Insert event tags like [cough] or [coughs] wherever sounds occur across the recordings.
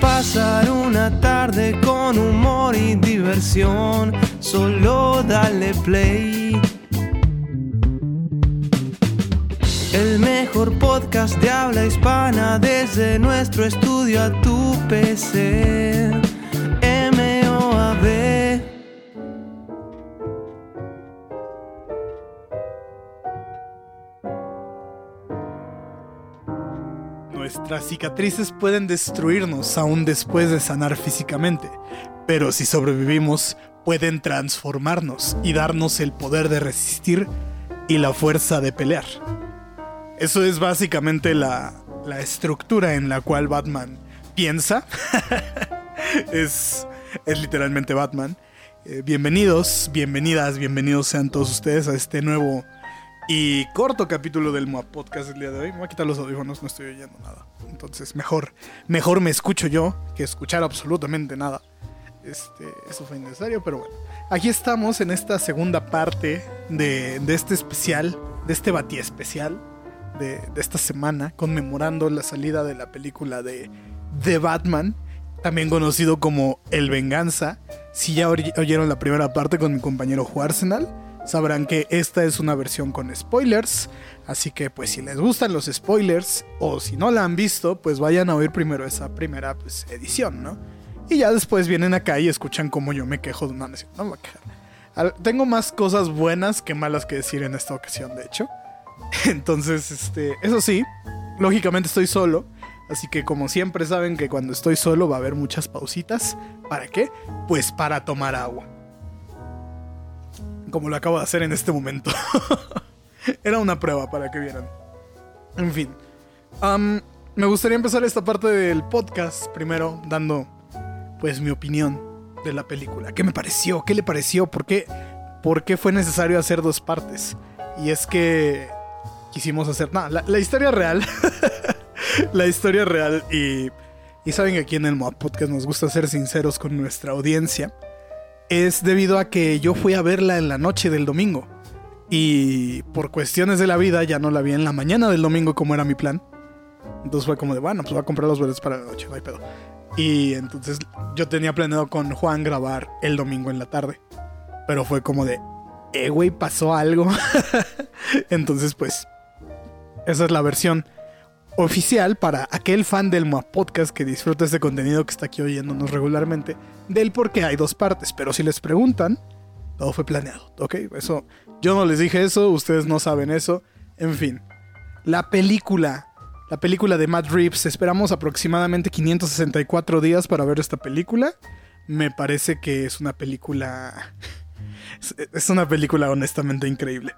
pasar una tarde con humor y diversión, solo dale play. El mejor podcast de habla hispana desde nuestro estudio a tu PC. Nuestras cicatrices pueden destruirnos aún después de sanar físicamente, pero si sobrevivimos, pueden transformarnos y darnos el poder de resistir y la fuerza de pelear. Eso es básicamente la, la estructura en la cual Batman piensa. [laughs] es, es literalmente Batman. Eh, bienvenidos, bienvenidas, bienvenidos sean todos ustedes a este nuevo y corto capítulo del MOA Podcast el día de hoy. Me voy a quitar los audífonos, no estoy oyendo nada. Entonces, mejor, mejor me escucho yo que escuchar absolutamente nada. Este, eso fue innecesario, pero bueno. Aquí estamos en esta segunda parte de, de este especial, de este batí especial de, de, esta semana, conmemorando la salida de la película de The Batman, también conocido como El Venganza. Si ya oyeron la primera parte con mi compañero Juarsenal, sabrán que esta es una versión con spoilers. Así que pues si les gustan los spoilers o si no la han visto, pues vayan a oír primero esa primera pues, edición, ¿no? Y ya después vienen acá y escuchan cómo yo me quejo de una nación. No me quejar. Tengo más cosas buenas que malas que decir en esta ocasión, de hecho. [laughs] Entonces, este, eso sí, lógicamente estoy solo. Así que como siempre saben que cuando estoy solo va a haber muchas pausitas. ¿Para qué? Pues para tomar agua como lo acabo de hacer en este momento. [laughs] Era una prueba para que vieran. En fin. Me gustaría empezar esta parte del podcast primero dando pues mi opinión de la película. ¿Qué me pareció? ¿Qué le pareció? ¿Por qué, ¿Por qué fue necesario hacer dos partes? Y es que quisimos hacer... Nada, la, la, historia real. [laughs] la historia real y... Y saben que aquí en el Mod Podcast nos gusta ser sinceros con nuestra audiencia es debido a que yo fui a verla en la noche del domingo. Y por cuestiones de la vida ya no la vi en la mañana del domingo como era mi plan. Entonces fue como de, bueno, pues voy a comprar los boletos para la noche, no hay pedo. Y entonces yo tenía planeado con Juan grabar el domingo en la tarde. Pero fue como de, eh, güey, pasó algo. [laughs] entonces pues, esa es la versión oficial para aquel fan del Moa Podcast que disfruta este contenido que está aquí oyéndonos regularmente, del por qué hay dos partes. Pero si les preguntan, todo fue planeado, ¿ok? Eso, yo no les dije eso, ustedes no saben eso. En fin, la película, la película de Matt Reeves, esperamos aproximadamente 564 días para ver esta película. Me parece que es una película... [laughs] Es una película honestamente increíble.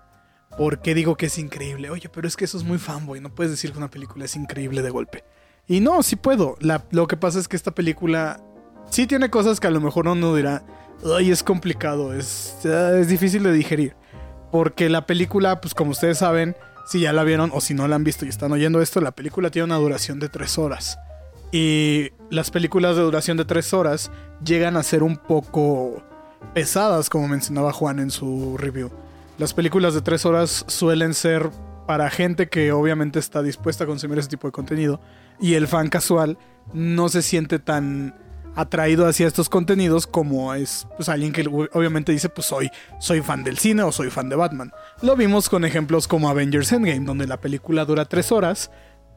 ¿Por qué digo que es increíble? Oye, pero es que eso es muy fanboy, no puedes decir que una película es increíble de golpe. Y no, sí puedo. Lo que pasa es que esta película sí tiene cosas que a lo mejor uno dirá, ay, es complicado, es, es difícil de digerir. Porque la película, pues como ustedes saben, si ya la vieron o si no la han visto y están oyendo esto, la película tiene una duración de tres horas. Y las películas de duración de tres horas llegan a ser un poco pesadas, como mencionaba Juan en su review. Las películas de tres horas suelen ser para gente que obviamente está dispuesta a consumir ese tipo de contenido y el fan casual no se siente tan atraído hacia estos contenidos como es pues, alguien que obviamente dice pues soy, soy fan del cine o soy fan de Batman. Lo vimos con ejemplos como Avengers Endgame donde la película dura tres horas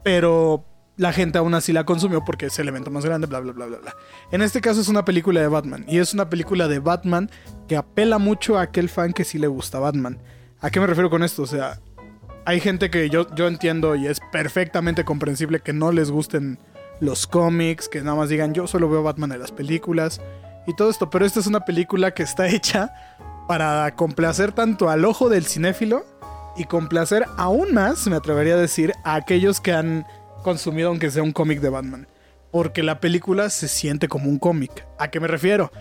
pero la gente aún así la consumió porque es el evento más grande, bla, bla, bla, bla, bla. En este caso es una película de Batman. Y es una película de Batman que apela mucho a aquel fan que sí le gusta Batman. ¿A qué me refiero con esto? O sea, hay gente que yo, yo entiendo y es perfectamente comprensible que no les gusten los cómics, que nada más digan yo solo veo Batman en las películas y todo esto. Pero esta es una película que está hecha para complacer tanto al ojo del cinéfilo y complacer aún más, me atrevería a decir, a aquellos que han consumido aunque sea un cómic de Batman. porque la película se siente como un cómic. ¿A qué me refiero?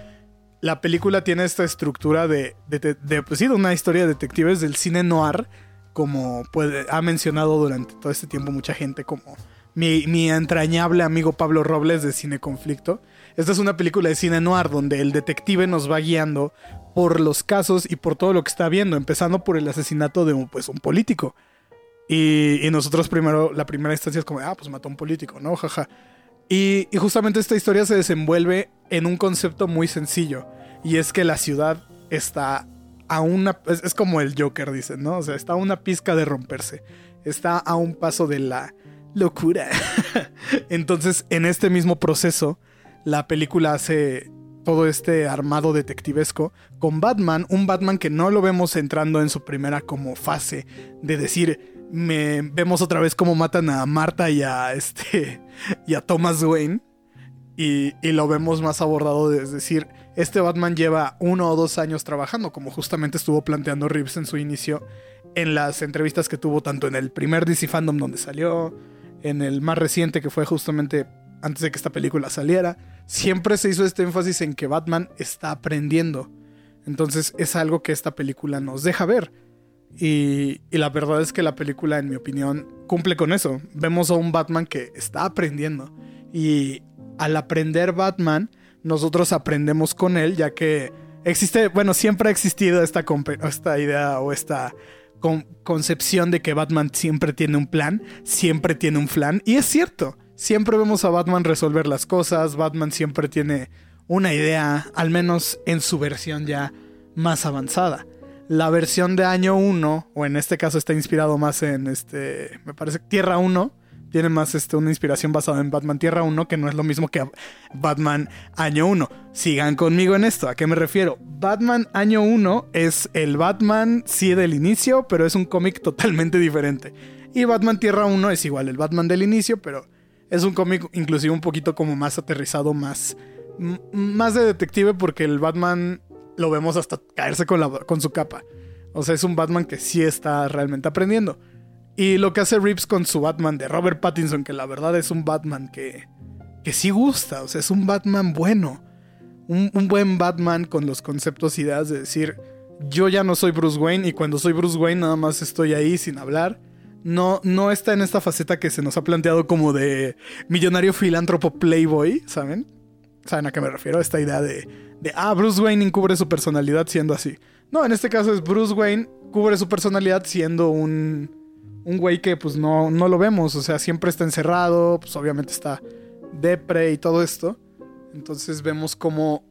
La película tiene esta estructura de, de, pues sí, una historia de detectives del cine noir, como puede, ha mencionado durante todo este tiempo mucha gente, como mi, mi entrañable amigo Pablo Robles de Cine Conflicto. Esta es una película de cine noir donde el detective nos va guiando por los casos y por todo lo que está viendo, empezando por el asesinato de un, pues, un político. Y, nosotros primero, la primera instancia es como, ah, pues mató a un político, ¿no? Jaja. Y, y, justamente esta historia se desenvuelve en un concepto muy sencillo. Y es que la ciudad está a una... Es, es como el Joker, dicen, ¿no? O sea, está a una pizca de romperse. Está a un paso de la locura. [laughs] Entonces, en este mismo proceso, la película hace todo este armado detectivesco con Batman, un Batman que no lo vemos entrando en su primera como fase de decir, me vemos otra vez cómo matan a Marta y a este y a Thomas Wayne y, y lo vemos más abordado es decir, este Batman lleva uno o dos años trabajando, como justamente estuvo planteando Reeves en su inicio en las entrevistas que tuvo tanto en el primer DC Fandom donde salió, en el más reciente que fue justamente antes de que esta película saliera, siempre se hizo este énfasis en que Batman está aprendiendo. Entonces es algo que esta película nos deja ver. Y, la verdad es que la película, en mi opinión, cumple con eso. Vemos a un Batman que está aprendiendo. Y al aprender Batman, nosotros aprendemos con él, ya que existe, bueno, siempre ha existido esta, esta idea o esta con concepción de que Batman siempre tiene un plan, siempre tiene un plan. Y es cierto, siempre vemos a Batman resolver las cosas, Batman siempre tiene una idea, al menos en su versión ya más avanzada. La versión de año 1, o en este caso está inspirado más en este, me parece, Tierra 1, tiene más este, una inspiración basada en Batman Tierra 1, que no es lo mismo que Batman Año 1. Sigan conmigo en esto, ¿a qué me refiero? Batman Año 1 es el Batman, sí, del inicio, pero es un cómic totalmente diferente. Y Batman Tierra 1 es igual, el Batman del inicio, pero es un cómic inclusive un poquito como más aterrizado, más, más de detective, porque el Batman lo vemos hasta caerse con, la, con su capa. O sea, es un Batman que sí está realmente aprendiendo. Y lo que hace Reeves con su Batman de Robert Pattinson, que la verdad es un Batman que, que sí gusta, o sea, es un Batman bueno. Un, un buen Batman con los conceptos y ideas de decir, yo ya no soy Bruce Wayne y cuando soy Bruce Wayne nada más estoy ahí sin hablar. No, no está en esta faceta que se nos ha planteado como de millonario filántropo playboy, ¿saben? ¿Saben a qué me refiero? Esta idea de, de, ah, Bruce Wayne encubre su personalidad siendo así. No, en este caso es Bruce Wayne cubre su personalidad siendo un, un güey que pues no, no lo vemos, o sea, siempre está encerrado, pues obviamente está depre y todo esto. Entonces vemos como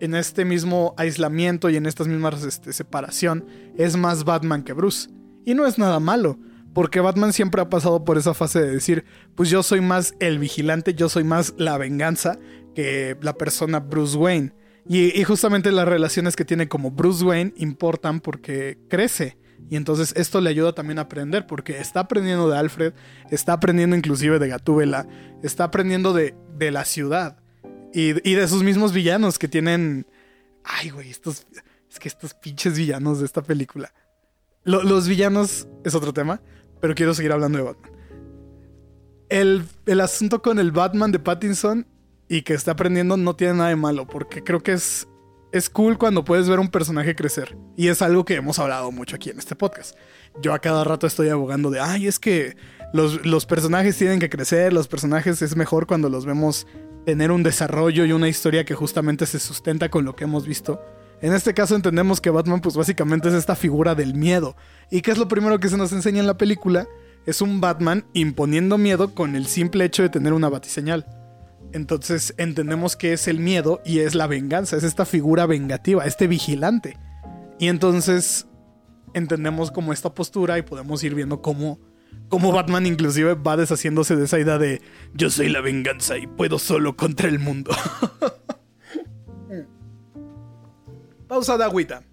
en este mismo aislamiento y en estas mismas este, separación es más Batman que Bruce. Y no es nada malo, porque Batman siempre ha pasado por esa fase de decir, pues yo soy más el vigilante, yo soy más la venganza que la persona Bruce Wayne. Y, justamente las relaciones que tiene como Bruce Wayne importan porque crece. Y entonces esto le ayuda también a aprender, porque está aprendiendo de Alfred, está aprendiendo inclusive de Gatúbela, está aprendiendo de, de la ciudad y, de sus mismos villanos que tienen... Ay, güey, estos... Es que estos pinches villanos de esta película. Lo, los villanos es otro tema, pero quiero seguir hablando de Batman. El, el asunto con el Batman de Pattinson y que está aprendiendo no tiene nada de malo, porque creo que es es cool cuando puedes ver un personaje crecer. Y es algo que hemos hablado mucho aquí en este podcast. Yo a cada rato estoy abogando de, ay, es que los, los, personajes tienen que crecer, los personajes es mejor cuando los vemos tener un desarrollo y una historia que justamente se sustenta con lo que hemos visto. En este caso entendemos que Batman pues básicamente es esta figura del miedo. ¿Y qué es lo primero que se nos enseña en la película? Es un Batman imponiendo miedo con el simple hecho de tener una batiseñal. Entonces entendemos que es el miedo y es la venganza, es esta figura vengativa, este vigilante. Y entonces entendemos como esta postura y podemos ir viendo cómo, cómo Batman inclusive va deshaciéndose de esa idea de yo soy la venganza y puedo solo contra el mundo. [laughs] Pausa de agüita.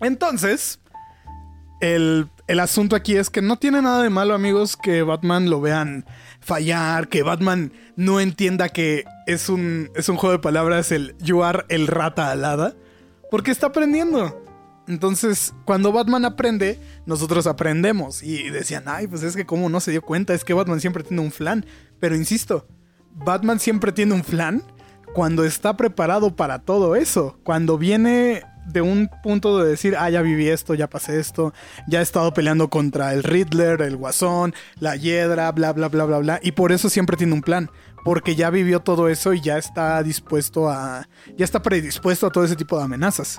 Entonces, el, el asunto aquí es que no tiene nada de malo amigos que Batman lo vean fallar, que Batman no entienda que es un, es un juego de palabras el you are el rata alada, porque está aprendiendo. Entonces, cuando Batman aprende, nosotros aprendemos. Y decían, ay, pues es que como no se dio cuenta, es que Batman siempre tiene un flan. Pero insisto, Batman siempre tiene un plan cuando está preparado para todo eso. Cuando viene de un punto de decir, ah, ya viví esto, ya pasé esto, ya he estado peleando contra el Riddler, el Guasón, la Hiedra, bla, bla, bla, bla, bla. Y por eso siempre tiene un plan. Porque ya vivió todo eso y ya está dispuesto a. Ya está predispuesto a todo ese tipo de amenazas.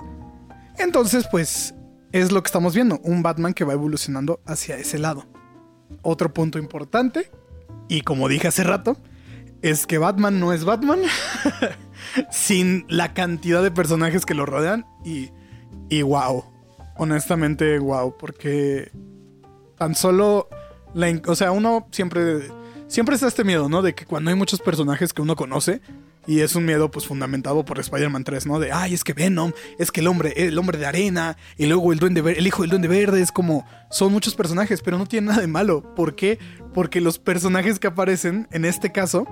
Entonces, pues, es lo que estamos viendo. Un Batman que va evolucionando hacia ese lado. Otro punto importante, y como dije hace rato, es que Batman no es Batman [laughs] sin la cantidad de personajes que lo rodean y, y wow, honestamente wow, porque tan solo, o sea, uno siempre, siempre está este miedo, ¿no? De que cuando hay muchos personajes que uno conoce, y es un miedo pues fundamentado por Spider-Man 3, ¿no? De, ay, es que Venom, es que el hombre, el hombre de arena, y luego el duende el hijo del duende verde, es como, son muchos personajes, pero no tiene nada de malo. ¿Por qué? Porque los personajes que aparecen, en este caso,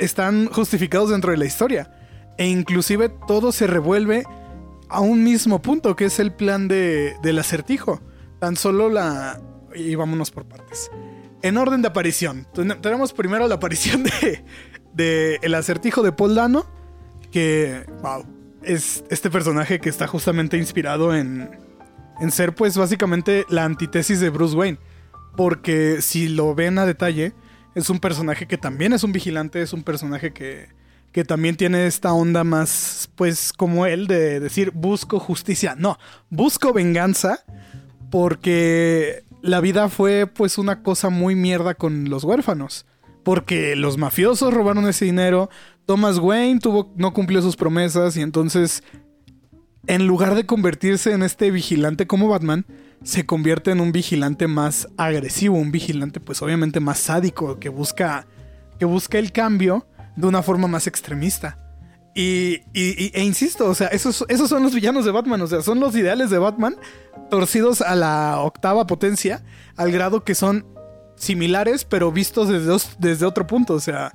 están justificados dentro de la historia. E inclusive todo se revuelve a un mismo punto, que es el plan de, del acertijo. Tan solo la... Y vámonos por partes. En orden de aparición. Tenemos primero la aparición de, de el acertijo de Paul Dano. Que, wow, es este personaje que está justamente inspirado en, en ser pues básicamente la antítesis de Bruce Wayne. Porque si lo ven a detalle, es un personaje que también es un vigilante, es un personaje que, que también tiene esta onda más, pues, como él, de decir, busco justicia. No, busco venganza porque la vida fue, pues, una cosa muy mierda con los huérfanos. Porque los mafiosos robaron ese dinero, Thomas Wayne tuvo, no cumplió sus promesas y entonces, en lugar de convertirse en este vigilante como Batman, se convierte en un vigilante más agresivo, un vigilante pues obviamente más sádico, que busca, que busca el cambio de una forma más extremista. Y, e insisto, o sea, esos, esos son los villanos de Batman, o sea, son los ideales de Batman torcidos a la octava potencia, al grado que son similares, pero vistos desde, desde otro punto, o sea,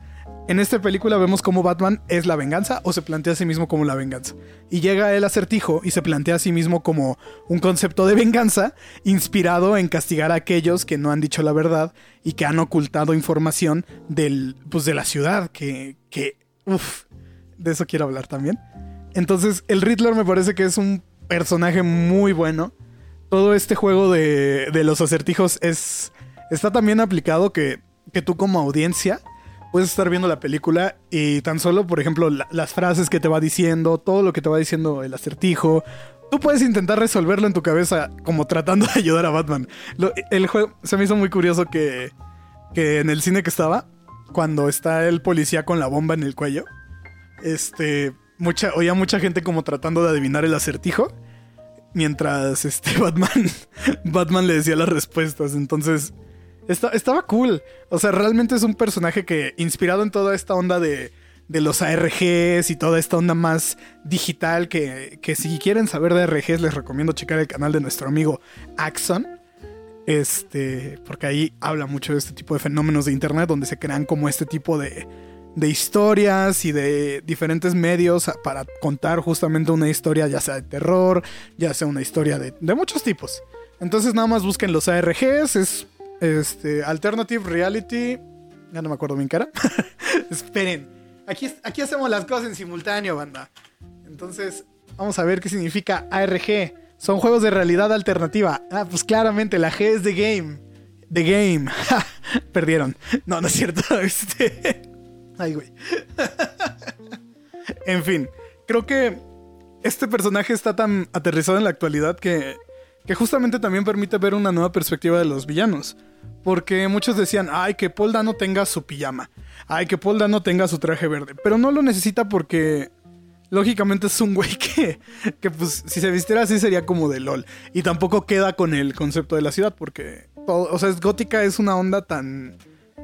en esta película vemos cómo Batman es la venganza o se plantea a sí mismo como la venganza. Y llega el acertijo y se plantea a sí mismo como un concepto de venganza inspirado en castigar a aquellos que no han dicho la verdad y que han ocultado información del, pues, de la ciudad, que, que, uff, de eso quiero hablar también. Entonces, el Riddler me parece que es un personaje muy bueno. Todo este juego de, de los acertijos es, está también aplicado que, que tú como audiencia puedes estar viendo la película y tan solo, por ejemplo, las frases que te va diciendo, todo lo que te va diciendo el acertijo, tú puedes intentar resolverlo en tu cabeza como tratando de ayudar a Batman. el juego se me hizo muy curioso que, que en el cine que estaba, cuando está el policía con la bomba en el cuello, este, mucha, oía mucha gente como tratando de adivinar el acertijo. Mientras este [laughs] Batman, Batman le decía las respuestas. Entonces, estaba cool. O sea, realmente es un personaje que, inspirado en toda esta onda de, de los ARGs y toda esta onda más digital, que, que, si quieren saber de ARGs, les recomiendo checar el canal de nuestro amigo Axon. Este, porque ahí habla mucho de este tipo de fenómenos de internet donde se crean como este tipo de, de historias y de diferentes medios para contar justamente una historia, ya sea de terror, ya sea una historia de, de muchos tipos. Entonces nada más busquen los ARGs, es este, Alternative Reality. Ya no me acuerdo bien cara. [laughs] Esperen. Aquí, aquí hacemos las cosas en simultáneo, banda. Entonces, vamos a ver qué significa ARG. Son juegos de realidad alternativa. Ah, pues claramente, la G es The Game. The Game. [laughs] Perdieron. No, no es cierto. [laughs] Este. Ay, güey. en fin, creo que este personaje está tan aterrizado en la actualidad que, que justamente también permite ver una nueva perspectiva de los villanos. Porque muchos decían, ay, que Paul Dano tenga su pijama. Ay, que Paul Dano tenga su traje verde. Pero no lo necesita porque lógicamente es un güey [laughs] que, que pues si se vistiera así sería como de LOL. Y tampoco queda con el concepto de la ciudad porque, o sea, es gótica es una onda tan,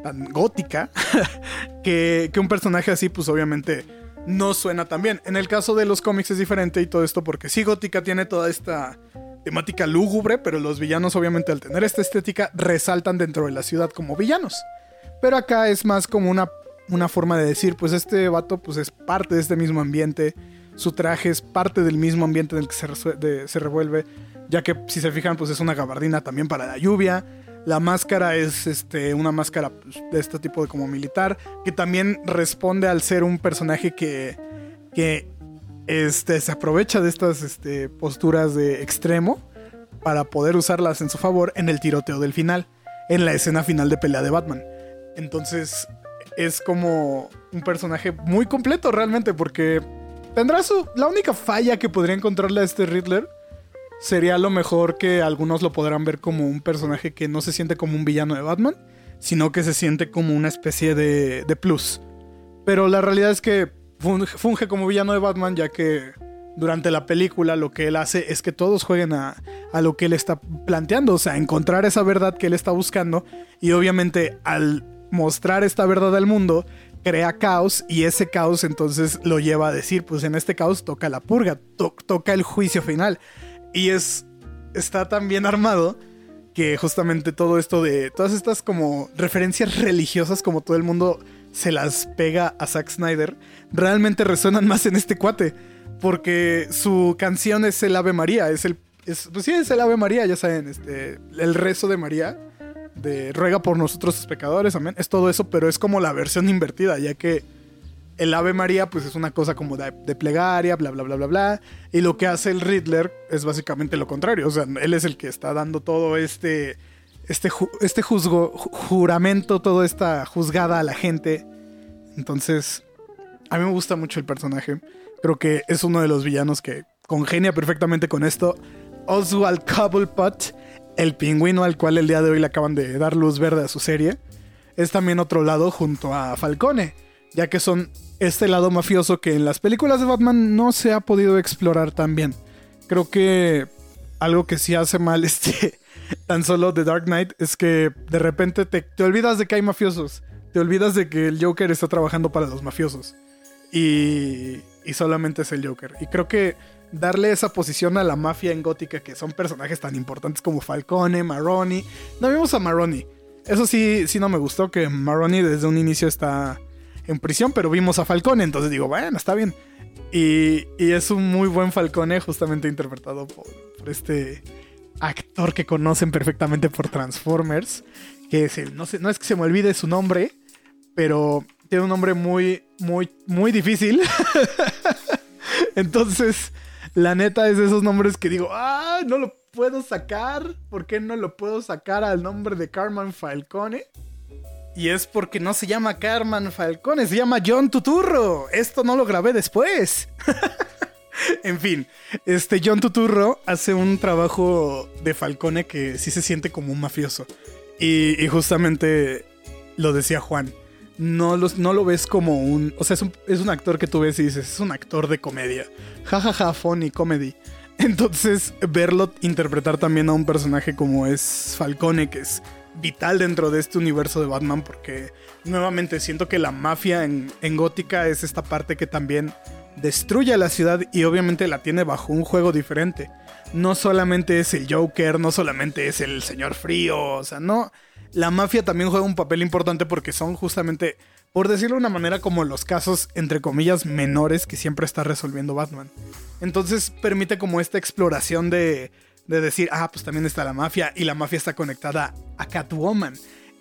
tan gótica [laughs] que, que un personaje así pues obviamente no suena tan bien. En el caso de los cómics es diferente y todo esto porque sí gótica tiene toda esta temática lúgubre, pero los villanos obviamente al tener esta estética resaltan dentro de la ciudad como villanos. Pero acá es más como una, una forma de decir, pues este vato pues es parte de este mismo ambiente, su traje es parte del mismo ambiente en el que se, se revuelve, ya que si se fijan pues es una gabardina también para la lluvia, La máscara es este, una máscara pues, de este tipo de como militar, que también responde al ser un personaje que, que este, se aprovecha de estas este, posturas de extremo para poder usarlas en su favor en el tiroteo del final, en la escena final de pelea de Batman. Entonces es como un personaje muy completo realmente porque tendrá su... La única falla que podría encontrarle a este Riddler sería lo mejor que algunos lo podrán ver como un personaje que no se siente como un villano de Batman, sino que se siente como una especie de, plus. Pero la realidad es que funge como villano de Batman ya que durante la película lo que él hace es que todos jueguen a, lo que él está planteando, o sea, encontrar esa verdad que él está buscando y obviamente al mostrar esta verdad al mundo crea caos y ese caos entonces lo lleva a decir, pues en este caos toca la purga, toca el juicio final y es está tan bien armado que justamente todo esto de todas estas como referencias religiosas como todo el mundo se las pega a Zack Snyder, realmente resuenan más en este cuate. Porque su canción es el Ave María, es el. Es, pues sí, es el Ave María, ya saben, este, el rezo de María, de ruega por nosotros pecadores, amén. Es todo eso, pero es como la versión invertida, ya que el Ave María, pues es una cosa como de, plegaria, bla, bla, bla, bla, bla. Y lo que hace el Riddler es básicamente lo contrario. O sea, él es el que está dando todo este este, este juzgo, juramento, toda esta juzgada a la gente. Entonces, a mí me gusta mucho el personaje. Creo que es uno de los villanos que congenia perfectamente con esto. Oswald Cobblepot, el pingüino al cual el día de hoy le acaban de dar luz verde a su serie, es también otro lado junto a Falcone, ya que son este lado mafioso que en las películas de Batman no se ha podido explorar tan bien. Creo que algo que sí hace mal [laughs] este tan solo The Dark Knight es que de repente te, te, olvidas de que hay mafiosos. Te olvidas de que el Joker está trabajando para los mafiosos. Y, y solamente es el Joker. Y creo que darle esa posición a la mafia en Gótica, que son personajes tan importantes como Falcone, Maroni. No vimos a Maroni. Eso sí, sí no me gustó que Maroni desde un inicio está en prisión, pero vimos a Falcone, entonces digo, bueno, está bien. Y, y es un muy buen Falcone, justamente interpretado por, este actor que conocen perfectamente por Transformers, que es el, no, sé, no es que se me olvide su nombre, pero tiene un nombre muy, muy, muy difícil. [laughs] Entonces, la neta es de esos nombres que digo, ah, no lo puedo sacar. ¿Por qué no lo puedo sacar al nombre de Carmen Falcone? Y es porque no se llama Carmen Falcone, se llama John Tuturro. Esto no lo grabé después. [laughs] en fin, este John Tuturro hace un trabajo de Falcone que sí se siente como un mafioso. Y, justamente lo decía Juan. No, los, no lo ves como un. O sea, es un, es un, actor que tú ves y dices, es un actor de comedia. Jajaja, ja, ja, funny comedy. Entonces, verlo interpretar también a un personaje como es Falcone, que es vital dentro de este universo de Batman, porque nuevamente siento que la mafia en, Gótica es esta parte que también destruye la ciudad y obviamente la tiene bajo un juego diferente. No solamente es el Joker, no solamente es el señor frío, o sea, no. La mafia también juega un papel importante porque son justamente, por decirlo de una manera, como los casos, entre comillas, menores que siempre está resolviendo Batman. Entonces permite como esta exploración de, de decir, ah, pues también está la mafia y la mafia está conectada a Catwoman.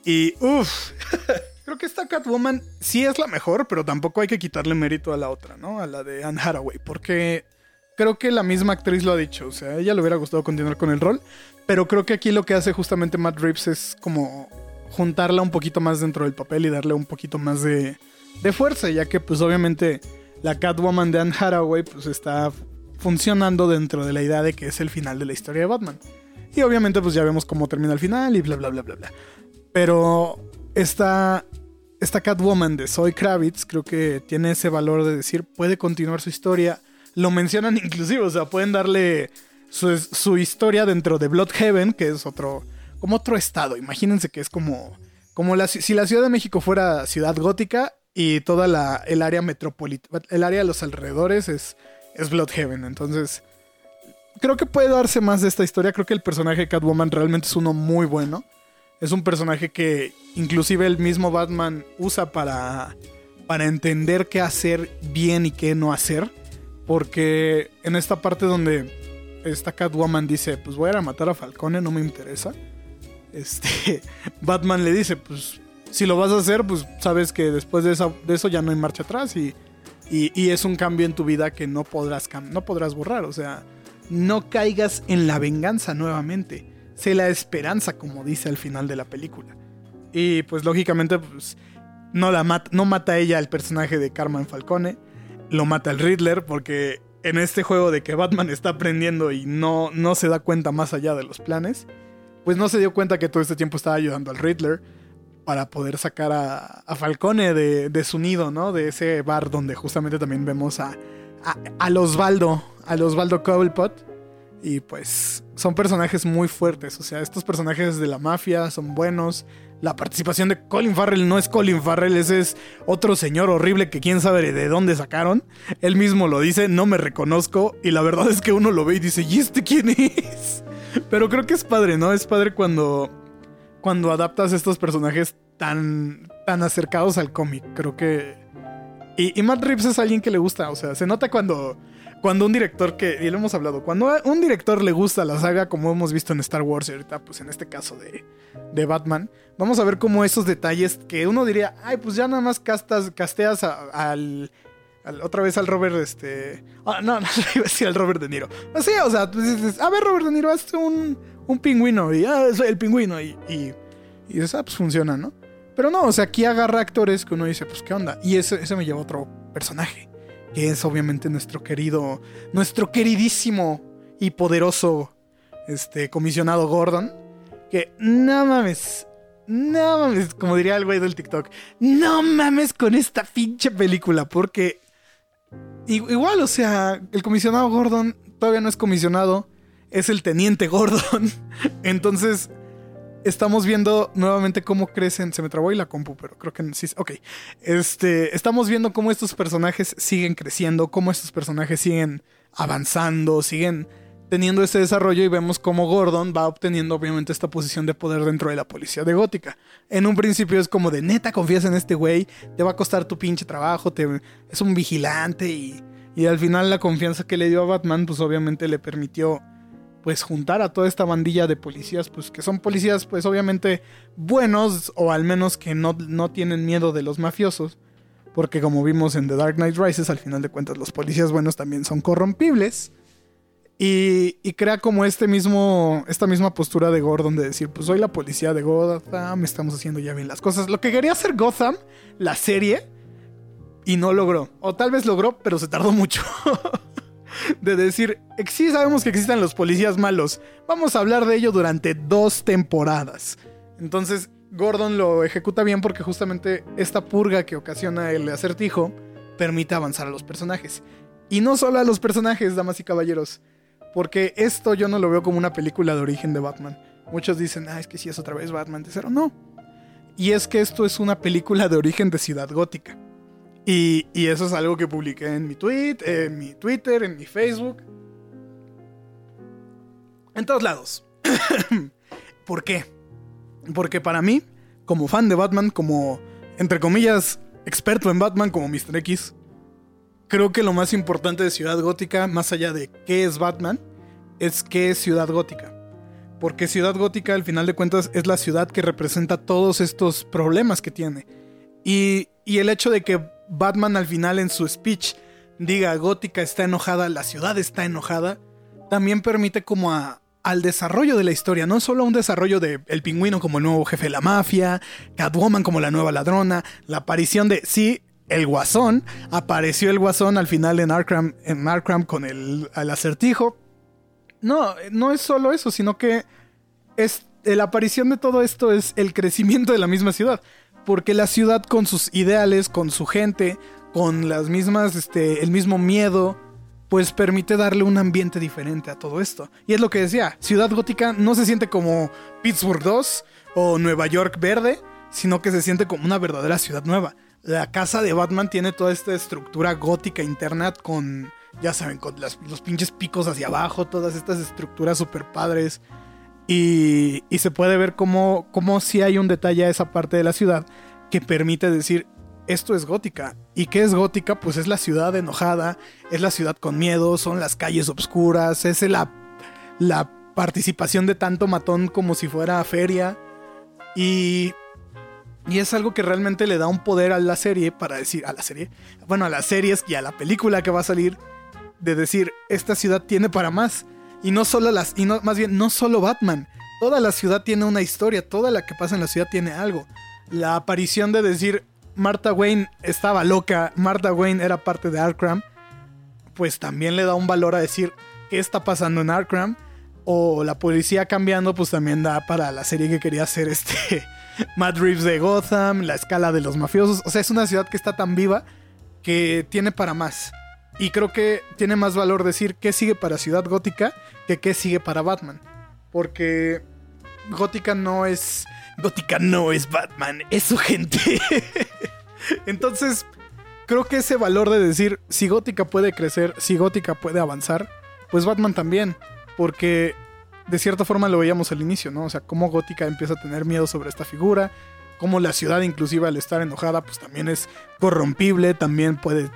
Y uff, [laughs] creo que esta Catwoman sí es la mejor, pero tampoco hay que quitarle mérito a la otra, ¿no? A la de Anne Hathaway, porque creo que la misma actriz lo ha dicho, o sea, a ella le hubiera gustado continuar con el rol, pero creo que aquí lo que hace justamente Matt Reeves es como juntarla un poquito más dentro del papel y darle un poquito más de, de fuerza, ya que pues obviamente la Catwoman de Anne Hathaway pues está funcionando dentro de la idea de que es el final de la historia de Batman. Y obviamente pues ya vemos cómo termina el final y bla bla bla bla bla. Pero esta, esta Catwoman de Zoe Kravitz creo que tiene ese valor de decir, puede continuar su historia. Lo mencionan [laughs] inclusive, o sea, pueden darle su, su historia dentro de Bloodhaven, que es otro, como otro estado. Imagínense que es como, como la, si la Ciudad de México fuera ciudad gótica y toda la, el área metropolitana, el área de los alrededores es, es Bloodhaven. Entonces, creo que puede darse más de esta historia. Creo que el personaje de Catwoman realmente es uno muy bueno. Es un personaje que inclusive el mismo Batman usa para, para entender qué hacer bien y qué no hacer. Porque en esta parte donde esta Catwoman dice, pues voy a ir a matar a Falcone, no me interesa. este, [laughs] Batman le dice, pues si lo vas a hacer, pues sabes que después de eso, de eso ya no hay marcha atrás y, es un cambio en tu vida que no podrás, no podrás borrar. O sea, no caigas en la venganza nuevamente. Sé la esperanza, como dice al final de la película. Y pues lógicamente, pues, no, la no mata ella al personaje de Carmen Falcone, lo mata el Riddler porque en este juego de que Batman está aprendiendo y no, no se da cuenta más allá de los planes, pues no se dio cuenta que todo este tiempo estaba ayudando al Riddler para poder sacar a, Falcone de, su nido, ¿no? De ese bar donde justamente también vemos a, a, Osvaldo, a Osvaldo Cobblepot. Y pues son personajes muy fuertes, o sea, estos personajes de la mafia son buenos. La participación de Colin Farrell no es Colin Farrell, ese es otro señor horrible que quién sabe de dónde sacaron. Él mismo lo dice, no me reconozco. Y la verdad es que uno lo ve y dice, ¿y este quién es? [laughs] Pero creo que es padre, ¿no? Es padre cuando cuando adaptas estos personajes tan, tan acercados al cómic. Creo que. Y, Matt Reeves es alguien que le gusta. O sea, se nota cuando. Cuando un director que. Y lo hemos hablado. Cuando a un director le gusta la saga, como hemos visto en Star Wars, y ahorita, pues en este caso de, de Batman. Vamos a ver cómo esos detalles que uno diría, ay, pues ya nada más castas, casteas al, otra vez al Robert, este. Ah, no, [laughs] no, iba a decir al Robert De Niro. Pues sí, o sea, tú dices, a ver, Robert De Niro, hazte un, un pingüino y ah, soy el pingüino y, y, y dices, ah, pues funciona, ¿no? Pero no, o sea, aquí agarra actores que uno dice, pues qué onda. Y ese, ese me lleva a otro personaje, que es obviamente nuestro querido, nuestro queridísimo y poderoso este, comisionado Gordon, que no mames, no mames, como diría el güey del TikTok, no mames con esta pinche película, porque igual, o sea, el comisionado Gordon todavía no es comisionado, es el teniente Gordon. [laughs] Entonces, estamos viendo nuevamente cómo crecen. Se me trabó y la compu, pero creo que sí. Ok. Este, estamos viendo cómo estos personajes siguen creciendo, cómo estos personajes siguen avanzando, siguen teniendo ese desarrollo y vemos cómo Gordon va obteniendo obviamente esta posición de poder dentro de la policía de Gótica. En un principio es como de neta confías en este güey, te va a costar tu pinche trabajo, te, es un vigilante y, y al final la confianza que le dio a Batman pues obviamente le permitió pues juntar a toda esta bandilla de policías, pues que son policías pues obviamente buenos o al menos que no, no tienen miedo de los mafiosos. Porque como vimos en The Dark Knight Rises, al final de cuentas los policías buenos también son corrompibles. Y, y, crea como este mismo, esta misma postura de Gordon de decir, pues soy la policía de Gotham, estamos haciendo ya bien las cosas. Lo que quería hacer Gotham, la serie, y no logró. O tal vez logró, pero se tardó mucho. [laughs] de decir, sí sabemos que existen los policías malos, vamos a hablar de ello durante dos temporadas. Entonces, Gordon lo ejecuta bien porque justamente esta purga que ocasiona el acertijo permite avanzar a los personajes. Y no solo a los personajes, damas y caballeros, porque esto yo no lo veo como una película de origen de Batman. Muchos dicen, ah, es que sí es otra vez Batman de cero. No. Y es que esto es una película de origen de Ciudad Gótica. Y, eso es algo que publiqué en mi tweet, en mi Twitter, en mi Facebook. En todos lados. [coughs] ¿Por qué? Porque para mí, como fan de Batman, como, entre comillas, experto en Batman, como Mr. X, creo que lo más importante de Ciudad Gótica, más allá de qué es Batman, es qué es Ciudad Gótica. Porque Ciudad Gótica, al final de cuentas, es la ciudad que representa todos estos problemas que tiene. Y, y el hecho de que Batman al final en su speech diga Gótica está enojada, la ciudad está enojada, también permite como a, al desarrollo de la historia, no solo un desarrollo de El Pingüino como el nuevo jefe de la mafia, Catwoman como la nueva ladrona, la aparición de, sí, el Guasón, apareció el Guasón al final en Arkham, en Arkham con el, el acertijo. No, no es solo eso, sino que es, la aparición de todo esto es el crecimiento de la misma ciudad porque la ciudad con sus ideales, con su gente, con las mismas, este, el mismo miedo, pues permite darle un ambiente diferente a todo esto. Y es lo que decía, Ciudad Gótica no se siente como Pittsburgh 2 o Nueva York verde, sino que se siente como una verdadera ciudad nueva. La casa de Batman tiene toda esta estructura gótica interna con, ya saben, con los pinches picos hacia abajo, todas estas estructuras super padres. Y, se puede ver cómo, cómo si hay un detalle a esa parte de la ciudad que permite decir, esto es gótica. ¿Y qué es gótica? Pues es la ciudad enojada, es la ciudad con miedo, son las calles oscuras, es la, la participación de tanto matón como si fuera feria. Y, y es algo que realmente le da un poder a la serie para decir, a la serie, bueno, a las series y a la película que va a salir, de decir, esta ciudad tiene para más. Y no solo las, y no, más bien, no solo Batman. Toda la ciudad tiene una historia, toda la que pasa en la ciudad tiene algo. La aparición de decir, Martha Wayne estaba loca, Martha Wayne era parte de Arkham, pues también le da un valor a decir qué está pasando en Arkham. O la policía cambiando, pues también da para la serie que quería hacer este [laughs] Matt Reeves de Gotham, la escala de los mafiosos. O sea, es una ciudad que está tan viva que tiene para más. Y creo que tiene más valor decir qué sigue para Ciudad Gótica que qué sigue para Batman. Porque Gótica no es. Gótica no es Batman, es su gente. [laughs] Entonces, creo que ese valor de decir si Gótica puede crecer, si Gótica puede avanzar, pues Batman también. Porque de cierta forma lo veíamos al inicio, ¿no? O sea, cómo Gótica empieza a tener miedo sobre esta figura, cómo la ciudad inclusive al estar enojada pues también es corrompible, también puede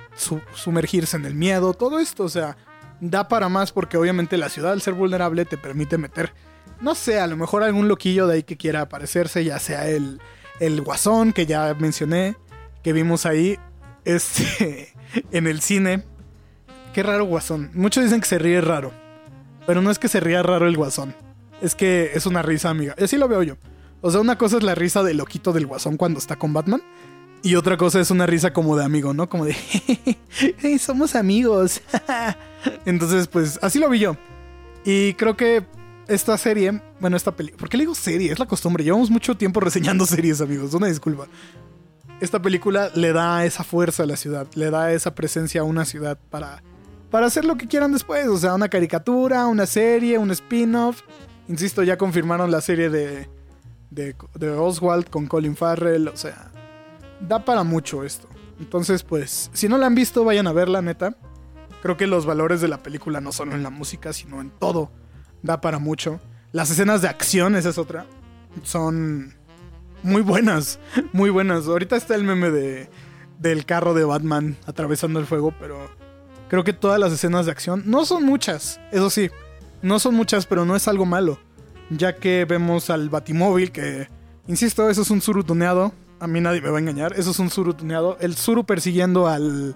sumergirse en el miedo, todo esto, o sea, da para más porque obviamente la ciudad al ser vulnerable te permite meter, no sé, a lo mejor algún loquillo de ahí que quiera aparecerse, ya sea el, el guasón que ya mencioné, que vimos ahí, este, [laughs] en el cine. Qué raro guasón. Muchos dicen que se ríe raro. Pero no es que se ría raro el guasón. Es que es una risa amiga. Así lo veo yo. O sea, una cosa es la risa del loquito del guasón cuando está con Batman. Y otra cosa es una risa como de amigo, ¿no? Como de, [laughs] hey, somos amigos. [laughs] Entonces, pues así lo vi yo. Y creo que esta serie, bueno, esta película, ¿por qué le digo serie? Es la costumbre. Llevamos mucho tiempo reseñando [laughs] series, amigos. Una disculpa. Esta película le da esa fuerza a la ciudad, le da esa presencia a una ciudad para, para hacer lo que quieran después. O sea, una caricatura, una serie, un spin-off. Insisto, ya confirmaron la serie de, de, Oswald con Colin Farrell, o sea, da para mucho esto. Entonces, pues, si no la han visto, vayan a verla, neta. Creo que los valores de la película no solo en la música, sino en todo. Da para mucho. Las escenas de acción, esa es otra. Son muy buenas, [laughs] muy buenas. Ahorita está el meme de, del carro de Batman atravesando el fuego, pero creo que todas las escenas de acción no son muchas, eso sí, no son muchas, pero no es algo malo ya que vemos al Batimóvil que, insisto, eso es un Zuru tuneado. A mí nadie me va a engañar, eso es un Zuru tuneado. El Zuru persiguiendo al,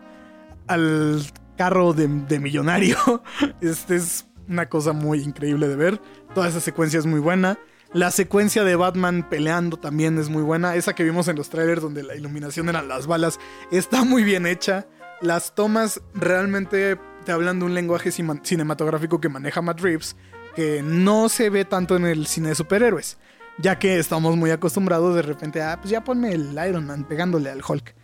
al carro de, de millonario. [laughs] Este es una cosa muy increíble de ver. Toda esa secuencia es muy buena. La secuencia de Batman peleando también es muy buena. Esa que vimos en los trailers donde la iluminación eran las balas está muy bien hecha. Las tomas realmente te hablan de un lenguaje cinematográfico que maneja Matt Reeves que no se ve tanto en el cine de superhéroes, ya que estamos muy acostumbrados de repente a, pues ya ponme el Iron Man pegándole al Hulk.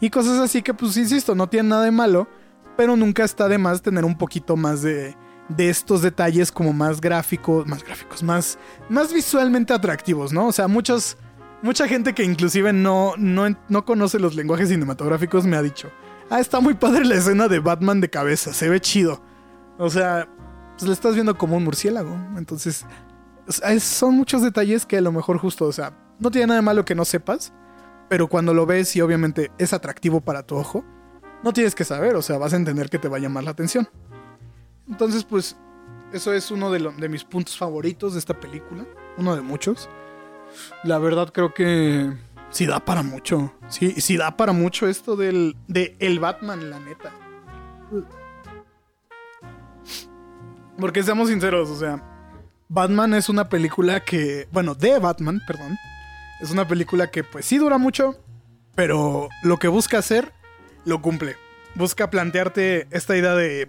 Y cosas así que, pues insisto, no tiene nada de malo, pero nunca está de más tener un poquito más de, de estos detalles como más gráficos, más gráficos, más, más visualmente atractivos, ¿no? O sea, muchos, mucha gente que inclusive no, no, no conoce los lenguajes cinematográficos me ha dicho, ah, está muy padre la escena de Batman de cabeza, se ve chido. O sea, pues le estás viendo como un murciélago. Entonces, son muchos detalles que a lo mejor justo, o sea, no tiene nada de malo que no sepas, pero cuando lo ves y obviamente es atractivo para tu ojo, no tienes que saber, o sea, vas a entender que te va a llamar la atención. Entonces, pues, eso es uno de, de mis puntos favoritos de esta película, uno de muchos. La verdad creo que sí da para mucho, sí, sí da para mucho esto del de el Batman, la neta. Porque seamos sinceros, o sea, Batman es una película que, bueno, de Batman, perdón, es una película que pues sí dura mucho, pero lo que busca hacer, lo cumple. Busca plantearte esta idea de,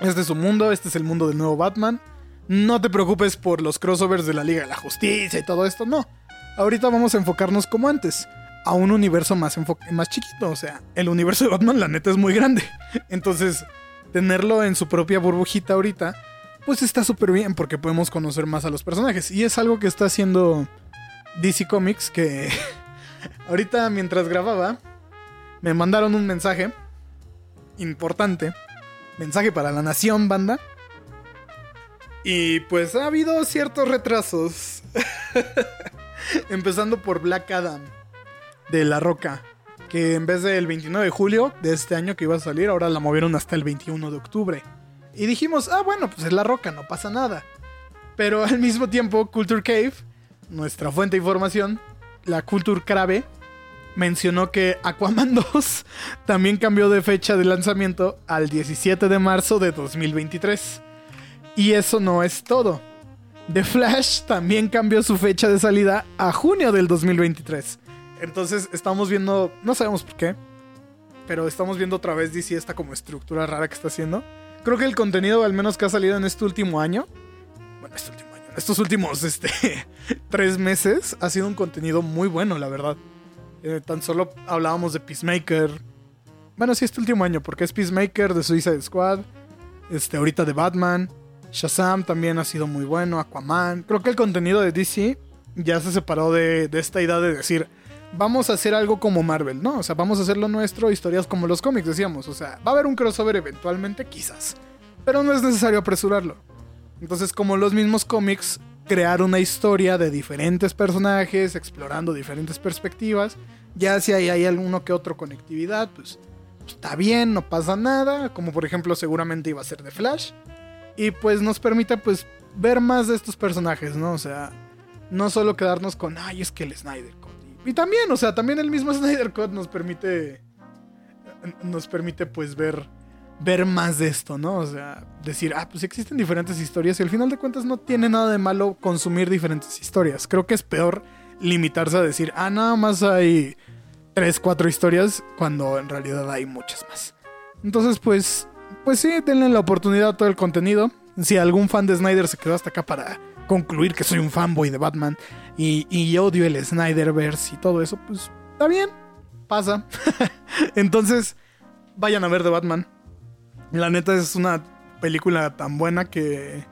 este es su mundo, este es el mundo del nuevo Batman. No te preocupes por los crossovers de la Liga de la Justicia y todo esto, no. Ahorita vamos a enfocarnos como antes, a un universo más, más chiquito. O sea, el universo de Batman la neta es muy grande. [laughs] Entonces, tenerlo en su propia burbujita ahorita, pues está súper bien porque podemos conocer más a los personajes. Y es algo que está haciendo DC Comics que [laughs] ahorita mientras grababa me mandaron un mensaje importante. Mensaje para la nación, banda. Y pues ha habido ciertos retrasos. [laughs] Empezando por Black Adam de La Roca que en vez del 29 de julio de este año que iba a salir, ahora la movieron hasta el 21 de octubre. Y dijimos, ah, bueno, pues es la roca, no pasa nada. Pero [laughs] al mismo tiempo, Culture Cave nuestra fuente de información, la Culture Crave, mencionó que Aquaman [laughs] 2 también cambió de fecha de lanzamiento al 17 de marzo de 2023. Y eso no es todo. The Flash también cambió su fecha de salida a junio del 2023. Entonces estamos viendo, no sabemos por qué, pero estamos viendo otra vez DC esta como estructura rara que está haciendo. Creo que el contenido, al menos que ha salido en este último año, bueno, este último año, estos últimos [laughs] este, tres meses, ha sido un contenido muy bueno, la verdad. Eh, tan solo hablábamos de Peacemaker. Bueno, sí, este último año, porque es Peacemaker de Suicide Squad. Este, ahorita de Batman. Shazam también ha sido muy bueno. Aquaman. Creo que el contenido de DC ya se separó de, de esta idea de decir, vamos a hacer algo como Marvel, ¿no? O sea, vamos a hacer lo nuestro, historias como los cómics, decíamos. O sea, va a haber un crossover eventualmente, quizás. Pero no es necesario apresurarlo. Entonces, como los mismos cómics, crear una historia de diferentes personajes, explorando diferentes perspectivas. Ya si hay, hay alguno que otro conectividad, pues, pues está bien, no pasa nada. Como por ejemplo, seguramente iba a ser de Flash. Y pues nos permite, pues, ver más de estos personajes, ¿no? O sea, no solo quedarnos con, ay, es que el Snyder Cut. Y también, o sea, también el mismo [laughs] Snyder Cut nos permite. Nos permite, pues, ver. Ver más de esto, ¿no? O sea, decir, ah, pues existen diferentes historias y al final de cuentas no tiene nada de malo consumir diferentes historias. Creo que es peor limitarse a decir, ah, nada más hay tres, cuatro historias cuando en realidad hay muchas más. Entonces, pues, pues sí, denle la oportunidad a todo el contenido. Si algún fan de Snyder se quedó hasta acá para concluir que soy un fanboy de Batman y, y odio el Snyderverse y todo eso, pues está bien, pasa. [laughs] Entonces, vayan a ver de Batman. La neta es una película tan buena que,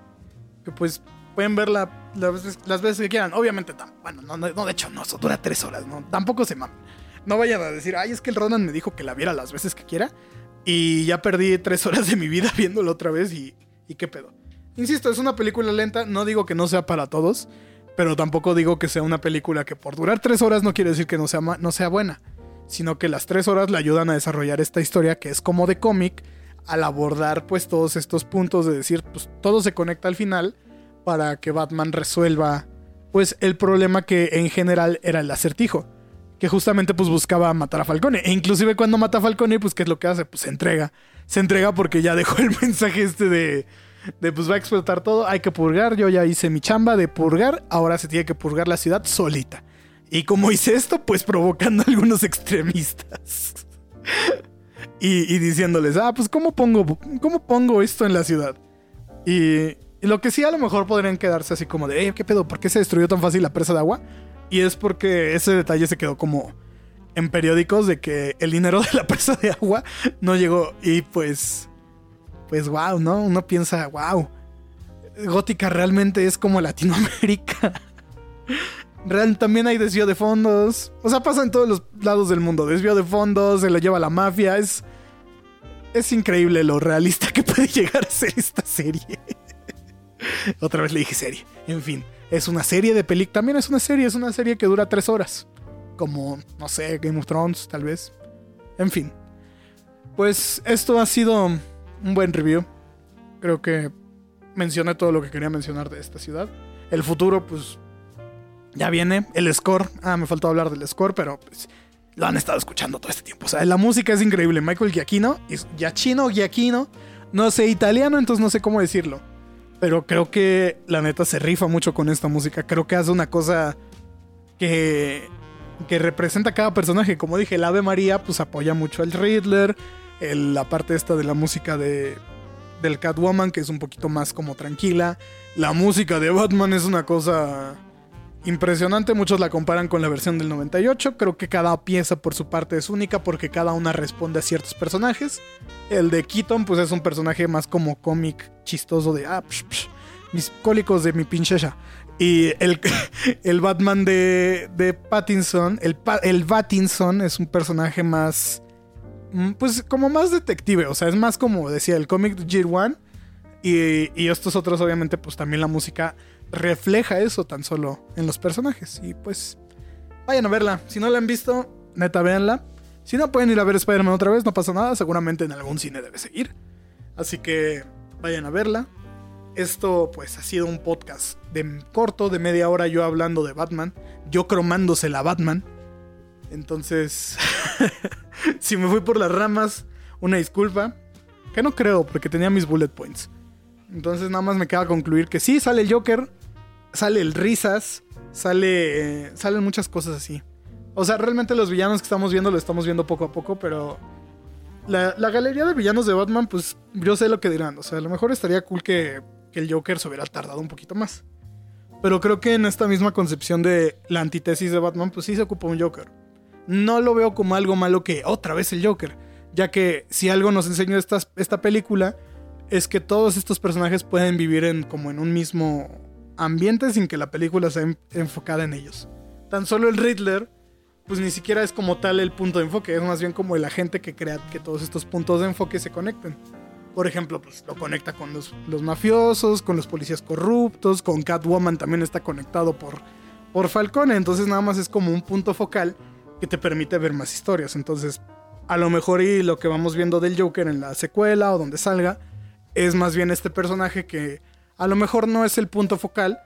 pues pueden verla las veces, que quieran. Obviamente, bueno, no, no, de hecho, no, eso dura tres horas, ¿no? Tampoco se mamen. No vayan a decir, ay, es que el Ronan me dijo que la viera las veces que quiera. Y ya perdí tres horas de mi vida [laughs] viéndolo otra vez y, y qué pedo. Insisto, es una película lenta, no digo que no sea para todos, pero tampoco digo que sea una película que por durar tres horas no quiere decir que no sea, no sea buena, sino que las tres horas le ayudan a desarrollar esta historia que es como de cómic, al abordar pues todos estos puntos de decir, pues todo se conecta al final para que Batman resuelva pues el problema que en general era el acertijo, que justamente pues buscaba matar a Falcone, e inclusive cuando mata a Falcone pues qué es lo que hace, pues se entrega, se entrega porque ya dejó el [laughs] mensaje este de de pues va a explotar todo, hay que purgar, yo ya hice mi chamba de purgar, ahora se tiene que purgar la ciudad solita. Y como hice esto, pues provocando a [laughs] algunos extremistas. y, diciéndoles, ah, pues ¿cómo pongo, ¿cómo pongo esto en la ciudad? Y, lo que sí a lo mejor podrían quedarse así como de, eh, ¿qué pedo? ¿Por qué se destruyó tan fácil la presa de agua? Y es porque ese detalle se quedó como en periódicos de que el dinero de la [laughs] presa de agua no llegó y pues pues wow, ¿no? Uno piensa, wow, Gótica realmente es como Latinoamérica. [laughs] Real, también hay desvío de fondos. O sea, pasa en todos los lados del mundo. Desvío de fondos, se lo lleva la mafia. Es, es increíble lo realista que puede [laughs] llegar a ser esta serie. [laughs] Otra vez le dije serie. En fin, es una serie de películas. También es una serie, es una serie que dura tres horas. Como, no sé, Game of Thrones, tal vez. En fin. Pues esto ha sido un buen review. Creo que mencioné todo lo que quería mencionar de esta ciudad. El futuro, pues, ya viene. El score, ah, me faltó hablar del score, pero pues, lo han estado escuchando todo este tiempo. O sea, la música es increíble. Michael Giacchino, Giacchino, Giacchino, no sé italiano, entonces no sé cómo decirlo. Pero creo que la neta se rifa mucho con esta música. Creo que hace una cosa que, que representa a cada personaje. Como dije, el Ave María, pues apoya mucho al Riddler la parte esta de la música de, del Catwoman, que es un poquito más como tranquila. La música de Batman es una cosa impresionante, muchos la comparan con la versión del 98, creo que cada pieza por su parte es única porque cada una responde a ciertos personajes. El de Keaton pues es un personaje más como cómic chistoso de, ah, mis cólicos de mi pinchecha. Y el, [laughs] el Batman de, de Pattinson, el, el Pattinson es un personaje más pues como más detective, o sea, es más como decía el cómic Year One. Y, y, estos otros, obviamente, pues también la música refleja eso tan solo en los personajes. Y pues, vayan a verla. Si no la han visto, neta, véanla. Si no pueden ir a ver Spider-Man otra vez, no pasa nada. Seguramente en algún cine debe seguir. Así que vayan a verla. esto pues ha sido un podcast de corto, de media hora yo hablando de Batman, yo cromándose la Batman. Entonces, [laughs] [laughs] si me fui por las ramas, una disculpa. Que no creo, porque tenía mis bullet points. Entonces nada más me queda concluir que sí, sale el Joker, sale el Risas, sale, eh, salen muchas cosas así. O sea, realmente los villanos que estamos viendo lo estamos viendo poco a poco, pero la, galería de villanos de Batman, pues yo sé lo que dirán. O sea, a lo mejor estaría cool que, que el Joker se hubiera tardado un poquito más. Pero creo que en esta misma concepción de la antítesis de Batman, pues sí se ocupa un Joker. No lo veo como algo malo que otra vez el Joker, ya que si algo nos enseñó esta, esta película es que todos estos personajes pueden vivir en, como en un mismo ambiente sin que la película sea en- enfocada en ellos. Tan solo el Riddler, pues ni siquiera es como tal el punto de enfoque, es más bien como el agente que crea que todos estos puntos de enfoque se conecten. Por ejemplo, pues lo conecta con los, los mafiosos, con los policías corruptos, con Catwoman también está conectado por, por Falcone, entonces nada más es como un punto focal que te permite ver más historias. Entonces, a lo mejor y lo que vamos viendo del Joker en la secuela o donde salga es más bien este personaje que a lo mejor no es el punto focal,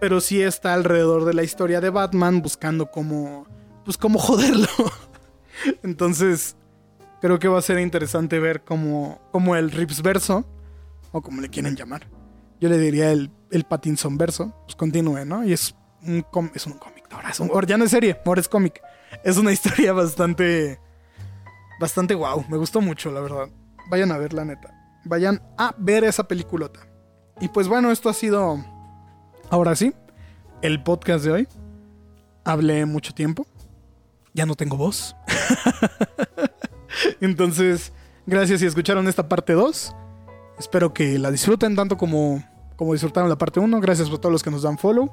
pero sí está alrededor de la historia de Batman buscando cómo pues cómo [laughs] joderlo. Entonces, creo que va a ser interesante ver cómo, cómo el Rips verso, o como le quieren llamar, yo le diría el, el Pattinson verso, pues continúe, ¿no? Y es un, es un cómic, ahora, es un- ya no es serie, ahora es cómic. Es una [laughs] historia bastante, bastante wow, me gustó mucho, la verdad. Vayan a ver, la neta. Vayan a ver esa peliculota. Y pues bueno, esto ha sido, ahora sí, el podcast de hoy. Hablé mucho tiempo. Ya no tengo voz. [laughs] Entonces, gracias si escucharon esta parte 2. Espero que la disfruten tanto como, como disfrutaron la parte 1. Gracias por todos los que nos dan follow.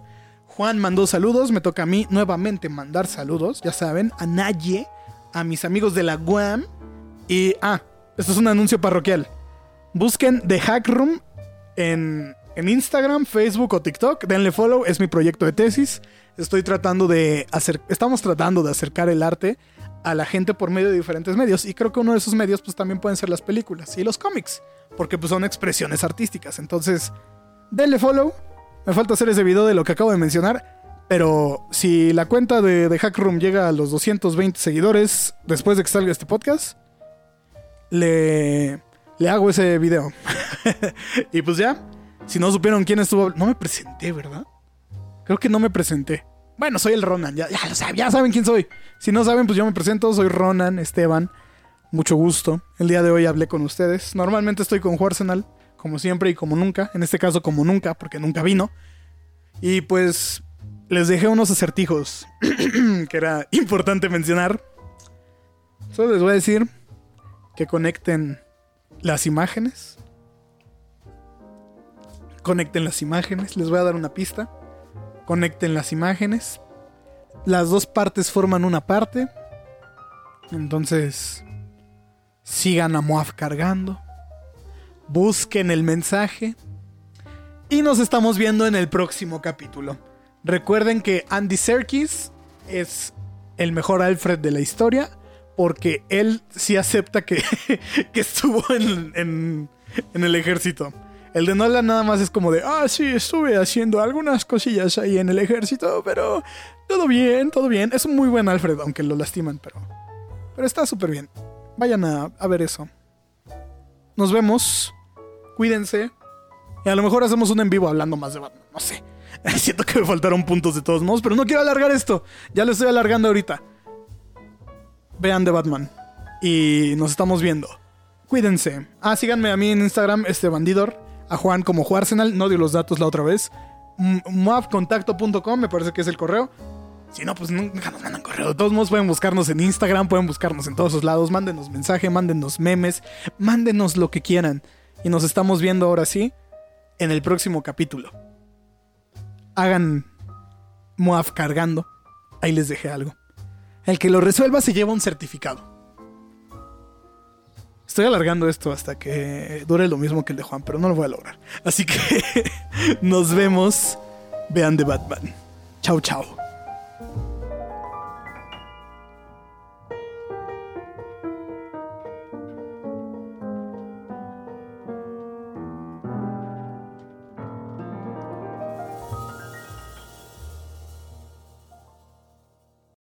Juan mandó saludos. Me toca a mí nuevamente mandar saludos. Ya saben, a Naye, a mis amigos de la Guam. Y, ah, esto es un anuncio parroquial. Busquen The Hack Room en, en Instagram, Facebook o TikTok. Denle follow, es mi proyecto de tesis. Estoy tratando de hacer, estamos tratando de acercar el arte a la gente por medio de diferentes medios. Y creo que uno de esos medios pues también pueden ser las películas y los cómics. Porque pues son expresiones artísticas. Entonces, denle follow. Me falta hacer ese video de lo que acabo de mencionar. Pero si la cuenta de, de Hack Room llega a los 220 seguidores después de que salga este podcast, le, le hago ese video. [laughs] y pues ya, si no supieron quién estuvo, no me presenté, ¿verdad? Creo que no me presenté. Bueno, soy el Ronan, ya, saben, ya saben quién soy. Si no saben, pues yo me presento, soy Ronan Esteban. Mucho gusto. El día de hoy hablé con ustedes. Normalmente estoy con Arsenal, como siempre y como nunca. En este caso, como nunca, porque nunca vino. Y pues les dejé unos acertijos [clears throat] que era importante mencionar. Solo les voy a decir que conecten las imágenes. Conecten las imágenes. Les voy a dar una pista. Conecten las imágenes. Las dos partes forman una parte. Entonces, sigan a Moaf cargando. Busquen el mensaje. Y nos estamos viendo en el próximo capítulo. Recuerden que Andy Serkis es el mejor Alfred de la historia. Porque él sí acepta que, [laughs] que estuvo en, en- el ejército. El de Nolan nada más es como de, ah, sí, estuve haciendo algunas cosillas ahí en el ejército, pero todo bien, todo bien. Es un muy buen Alfred, aunque lo lastiman, pero, pero está súper bien. Vayan a ver eso. Nos vemos. Cuídense. Y a lo mejor hacemos un en vivo hablando más de Batman. No sé. [laughs] Siento que me faltaron puntos de todos modos, pero no quiero alargar esto. Ya lo estoy alargando ahorita. Vean de Batman. Y nos estamos viendo. Cuídense. Ah, síganme a mí en Instagram, este bandidor. A Juan como Juarsenal. No dio los datos la otra vez. M- Muavcontacto.com, me parece que es el correo. Si no, pues nunca nos mandan correo. De todos modos, pueden buscarnos en Instagram, pueden buscarnos en todos esos lados. Mándenos mensaje, mándenos memes, mándenos lo que quieran. Y nos estamos viendo ahora sí en el próximo capítulo. Hagan Moaf cargando. Ahí les dejé algo. El que lo resuelva se lleva un certificado. Estoy alargando esto hasta que dure lo mismo que el de Juan, pero no lo voy a lograr. Así que [laughs] nos vemos. Vean de Batman. Chao, chao.